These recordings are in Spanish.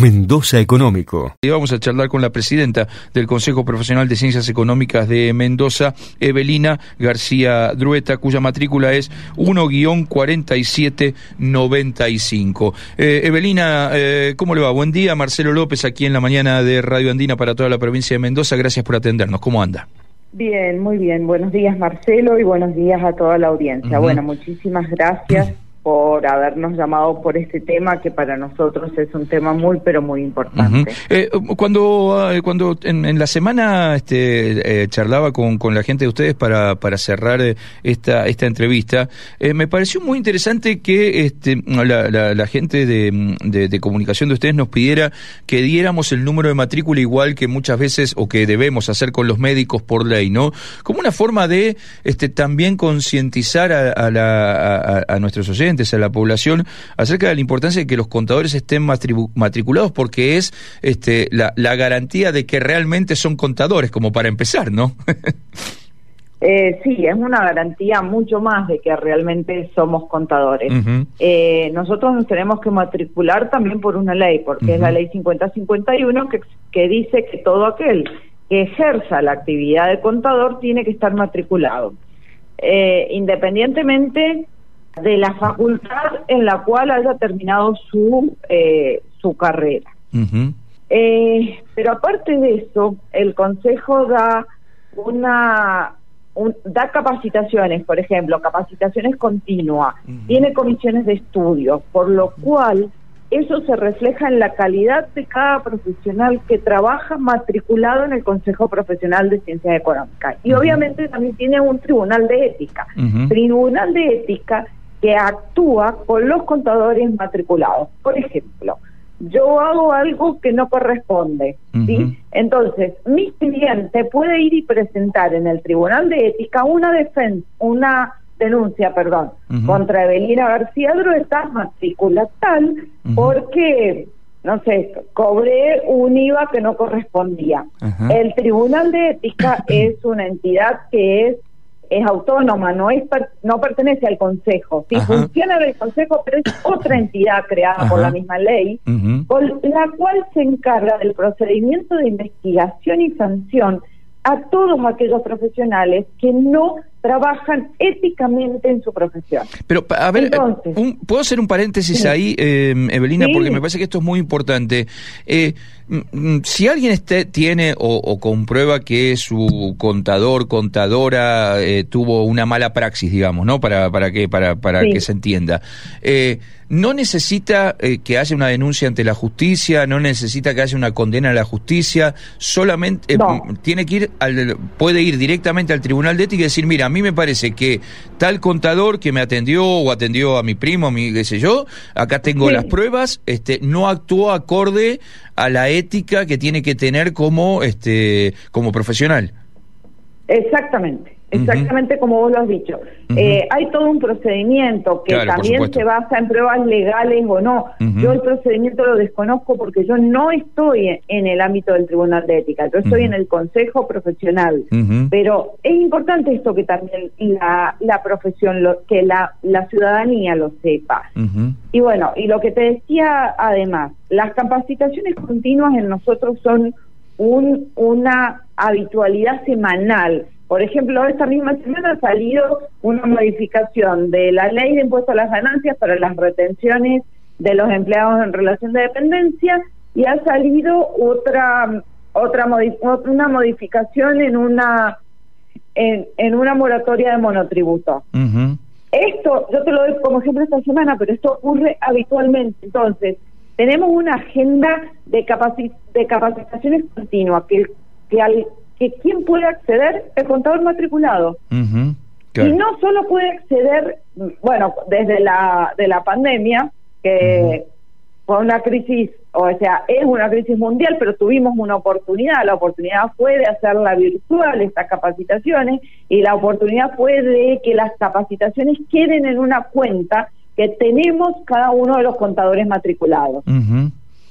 Mendoza Económico. Y vamos a charlar con la presidenta del Consejo Profesional de Ciencias Económicas de Mendoza, Evelina García Drueta, cuya matrícula es 1-4795. Eh, Evelina, eh, ¿cómo le va? Buen día, Marcelo López, aquí en la mañana de Radio Andina para toda la provincia de Mendoza. Gracias por atendernos. ¿Cómo anda? Bien, muy bien. Buenos días, Marcelo, y buenos días a toda la audiencia. Bueno, muchísimas gracias por habernos llamado por este tema que para nosotros es un tema muy pero muy importante. Eh, cuando ah, cuando en, la semana este, eh, charlaba con, con, la gente de ustedes para, para cerrar eh, esta esta entrevista, me pareció muy interesante que este, la, la, gente de, de, comunicación de ustedes nos pidiera que diéramos el número de matrícula igual que muchas veces o que debemos hacer con los médicos por ley, ¿no? Como una forma de este, también concientizar a, a, a nuestros oyentes a la población acerca de la importancia de que los contadores estén matriculados porque es este, la, garantía de que realmente son contadores, como para empezar, ¿no? Eh, sí, es una garantía mucho más de que realmente somos contadores. Eh, nosotros nos tenemos que matricular también por una ley, porque es la ley 5051 que, que dice que todo aquel que ejerza la actividad de contador tiene que estar matriculado. Eh, independientemente de la facultad en la cual haya terminado su, eh, su carrera. Eh, pero aparte de eso, el Consejo da una da capacitaciones, por ejemplo, capacitaciones continuas, tiene comisiones de estudio, por lo cual eso se refleja en la calidad de cada profesional que trabaja matriculado en el Consejo Profesional de Ciencias Económicas. Y obviamente también tiene un tribunal de ética. Tribunal de ética que actúa con los contadores matriculados. Por ejemplo, yo hago algo que no corresponde, ¿sí? Entonces, mi cliente puede ir y presentar en el Tribunal de Ética una defensa, una denuncia, perdón, contra Evelina García Drueta, matrícula tal, porque no sé, cobré un IVA que no correspondía. El Tribunal de Ética es una entidad que es es autónoma, no es no pertenece al Consejo. Sí, funciona del Consejo, pero es otra entidad creada por la misma ley, con la cual se encarga del procedimiento de investigación y sanción a todos aquellos profesionales que no trabajan éticamente en su profesión. Pero, a ver, ¿puedo hacer un paréntesis ahí, eh, Evelina? Porque me parece que esto es muy importante. Eh, si alguien este, tiene o, comprueba que su contador, contadora eh, tuvo una mala praxis, digamos, ¿no? Para, para, que, para, para que se entienda. Eh, no necesita eh, que haya una denuncia ante la justicia, no necesita que haya una condena a la justicia, solamente tiene que ir al, puede ir directamente al tribunal de ética y decir, mira, mí me parece que tal contador que me atendió o atendió a mi primo, a mi qué sé yo, acá tengo las pruebas, este, no actuó acorde a la ética que tiene que tener como, este, como profesional. Exactamente. Exactamente como vos lo has dicho. Eh, hay todo un procedimiento que también se basa en pruebas legales o no. Yo el procedimiento lo desconozco porque yo no estoy en el ámbito del Tribunal de Ética, yo estoy en el Consejo Profesional. Pero es importante esto que también la, la profesión, lo, que la, la ciudadanía lo sepa. Y bueno, y lo que te decía además, las capacitaciones continuas en nosotros son un, una habitualidad semanal por ejemplo, esta misma semana ha salido una modificación de la ley de impuesto a las ganancias para las retenciones de los empleados en relación de dependencia y ha salido otra otra una modificación en una en, una moratoria de monotributo. Esto, yo te lo doy como siempre esta semana, pero esto ocurre habitualmente. Entonces, tenemos una agenda de, de capacitaciones continuas que, que al que quién puede acceder el contador matriculado. Y no solo puede acceder, bueno, desde la, de la pandemia, que fue una crisis, o sea, es una crisis mundial, pero tuvimos una oportunidad. La oportunidad fue de hacerla virtual, estas capacitaciones, y la oportunidad fue de que las capacitaciones queden en una cuenta que tenemos cada uno de los contadores matriculados.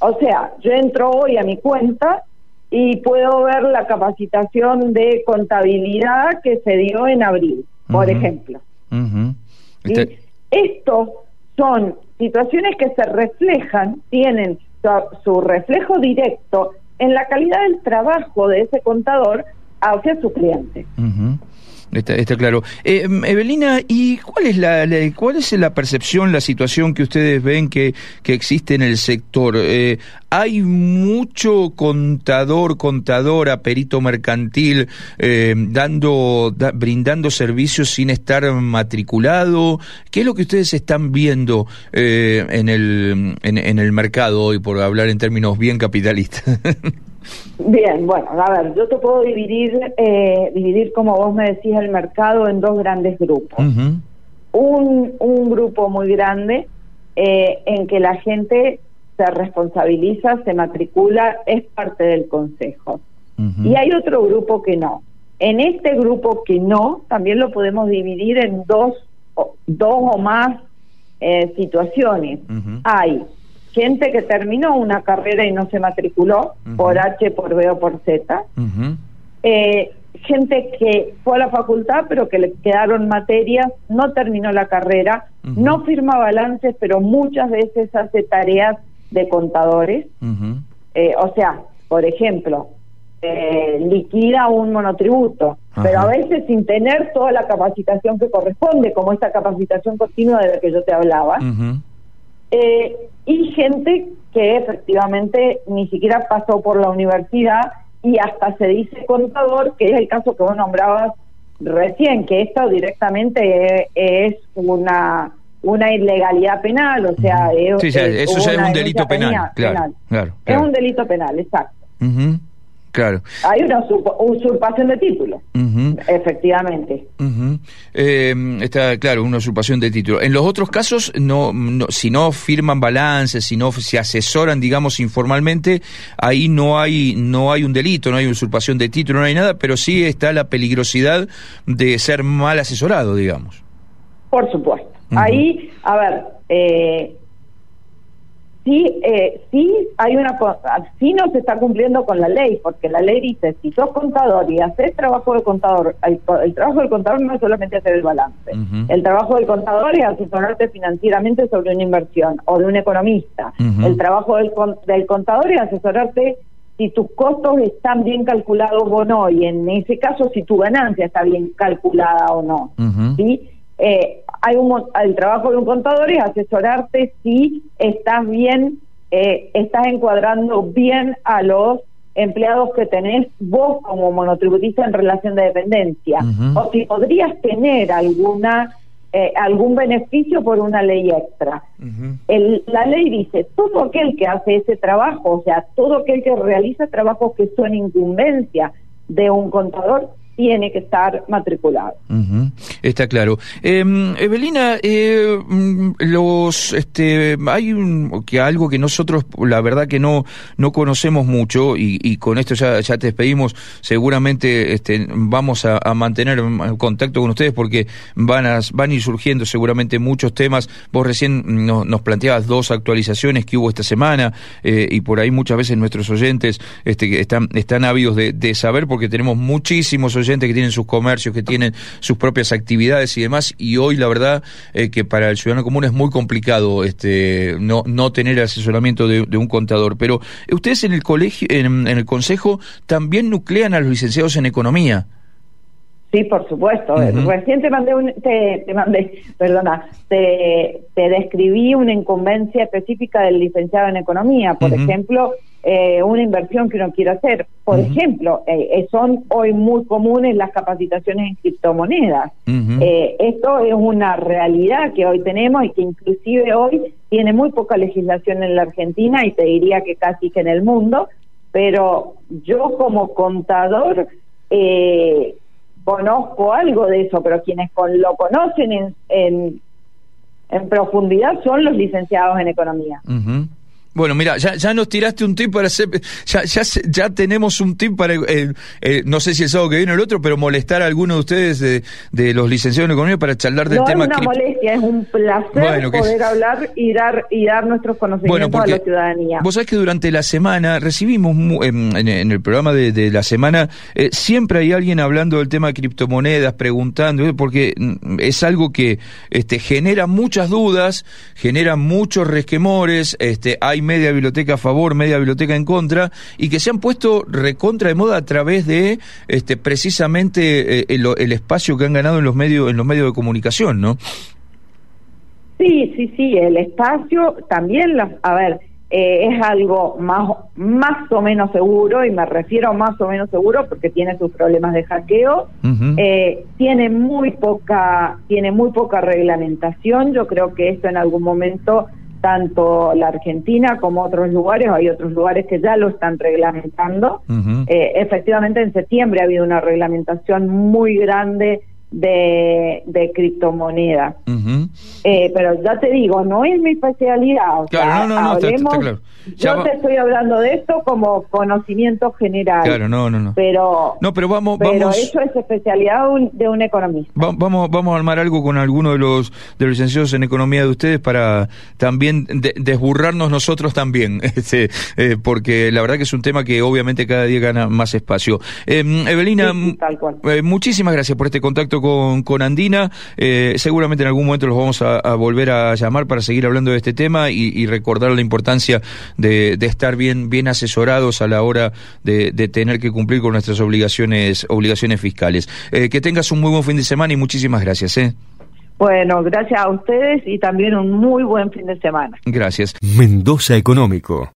O sea, yo entro hoy a mi cuenta y puedo ver la capacitación de contabilidad que se dio en abril, por ejemplo. Y esto son situaciones que se reflejan, tienen su reflejo directo en la calidad del trabajo de ese contador hacia su cliente. Está, claro. Eh, Evelina, ¿y cuál es la, cuál es la percepción, la situación que ustedes ven que, que existe en el sector? Eh, ¿Hay mucho contador, contadora, perito mercantil eh, dando, brindando servicios sin estar matriculado? ¿Qué es lo que ustedes están viendo eh, en, el, en el mercado hoy, por hablar en términos bien capitalistas? Bien, bueno, a ver, yo te puedo dividir, eh, dividir como vos me decís, el mercado en dos grandes grupos. un, un grupo muy grande eh, en que la gente se responsabiliza, se matricula, es parte del consejo. Y hay otro grupo que no. En este grupo que no, también lo podemos dividir en dos, dos o más eh, situaciones. Hay gente que terminó una carrera y no se matriculó por H, por B o por Z. eh, gente que fue a la facultad pero que le quedaron materias, no terminó la carrera, no firma balances, pero muchas veces hace tareas de contadores. eh, o sea, por ejemplo, eh, liquida un monotributo, pero a veces sin tener toda la capacitación que corresponde, como esta capacitación continua de la que yo te hablaba. Eh, y gente que efectivamente ni siquiera pasó por la universidad y hasta se dice contador, que es el caso que vos nombrabas recién, que esto directamente es una una ilegalidad penal, o sea, es, eso ya es un delito penal, claro, Es un delito penal, exacto. Claro. Hay una usurpación de título, efectivamente. Eh, está claro, una usurpación de título. En los otros casos, no, si no firman balances, si no se asesoran, digamos, informalmente, ahí no hay, no hay un delito, no hay usurpación de título, no hay nada, pero sí está la peligrosidad de ser mal asesorado, digamos. Por supuesto. Ahí, a ver, eh, sí, eh, sí hay una sí no se está cumpliendo con la ley, porque la ley dice, si sos contador y haces trabajo de contador, el, trabajo del contador no es solamente hacer el balance, el trabajo del contador es asesorarte financieramente sobre una inversión o de un economista, el trabajo del, del contador es asesorarte si tus costos están bien calculados o no, y en ese caso si tu ganancia está bien calculada o no, ¿sí? Eh, hay un, el trabajo de un contador es asesorarte si estás bien, eh, estás encuadrando bien a los empleados que tenés vos como monotributista en relación de dependencia, o si podrías tener alguna eh, algún beneficio por una ley extra. la ley dice, todo aquel que hace ese trabajo, o sea, todo aquel que realiza trabajos que son incumbencia de un contador, tiene que estar matriculado. Está claro. Em, Evelina, eh, mm, los, este, hay que algo que nosotros, la verdad que no, no conocemos mucho y, con esto ya, ya te despedimos. Seguramente, este, vamos a, mantener contacto con ustedes porque van a, van a ir surgiendo seguramente muchos temas. Vos recién nos planteabas dos actualizaciones que hubo esta semana eh, y por ahí muchas veces nuestros oyentes, este, están, están ávidos de, de saber porque tenemos muchísimos oyentes que tienen sus comercios, que tienen sus propias actividades y demás, y hoy la verdad eh, que para el ciudadano común es muy complicado este no, no tener asesoramiento de, un contador. Pero ustedes en el colegio, en, el consejo, también nuclean a los licenciados en economía. Sí, por supuesto. Recién te mandé, un, te, mandé, perdona, te, te describí una incumbencia específica del licenciado en economía. Por ejemplo, eh, una inversión que uno quiere hacer. Por ejemplo, eh, eh, son hoy muy comunes las capacitaciones en criptomonedas. esto es una realidad que hoy tenemos y que inclusive hoy tiene muy poca legislación en la Argentina y te diría que casi que en el mundo, pero yo como contador conozco algo de eso, pero quienes lo conocen en, en, en profundidad son los licenciados en economía. Bueno, mira, ya, ya nos tiraste un tip para hacer, ya, ya, ya tenemos un tip para, eh, eh, no sé si el sábado que viene o el otro, pero molestar a alguno de ustedes de, de los licenciados en economía para charlar del tema. No es una molestia, es un placer poder hablar y dar y dar nuestros conocimientos a la ciudadanía. Vos sabés que durante la semana recibimos en, en, el programa de, de la semana eh, siempre hay alguien hablando del tema de criptomonedas, preguntando, porque mm, es algo que este, genera muchas dudas, genera muchos resquemores, este, hay media biblioteca a favor, media biblioteca en contra, y que se han puesto recontra de moda a través de este precisamente eh, el, espacio que han ganado en los medios, en los medios de comunicación, ¿no? Sí, sí, sí, el espacio también, las, a ver, eh, es algo más, más o menos seguro, y me refiero más o menos seguro porque tiene sus problemas de hackeo, eh, tiene muy poca, tiene muy poca reglamentación, yo creo que esto en algún momento tanto la Argentina como otros lugares, hay otros lugares que ya lo están reglamentando. Eh, efectivamente, en septiembre ha habido una reglamentación muy grande de, de criptomonedas. eh, pero ya te digo, no es mi especialidad. claro, no, no, no, Yo te estoy hablando de esto como conocimiento general. Claro, no, no, no. Pero, no, pero vamos, pero eso es especialidad de un economista. vamos, vamos a armar algo con alguno de los, de los licenciados en economía de ustedes para también desburrarnos nosotros también, este, eh, porque la verdad que es un tema que obviamente cada día gana más espacio. Eh, Evelina, eh, muchísimas gracias por este contacto con, con Andina. Eh, seguramente en algún momento los vamos a, volver a llamar para seguir hablando de este tema y, recordar la importancia de, estar bien, bien asesorados a la hora de, tener que cumplir con nuestras obligaciones, obligaciones fiscales. Eh, que tengas un muy buen fin de semana y muchísimas gracias. ¿eh? Bueno, gracias a ustedes y también un muy buen fin de semana. Gracias. Mendoza Económico.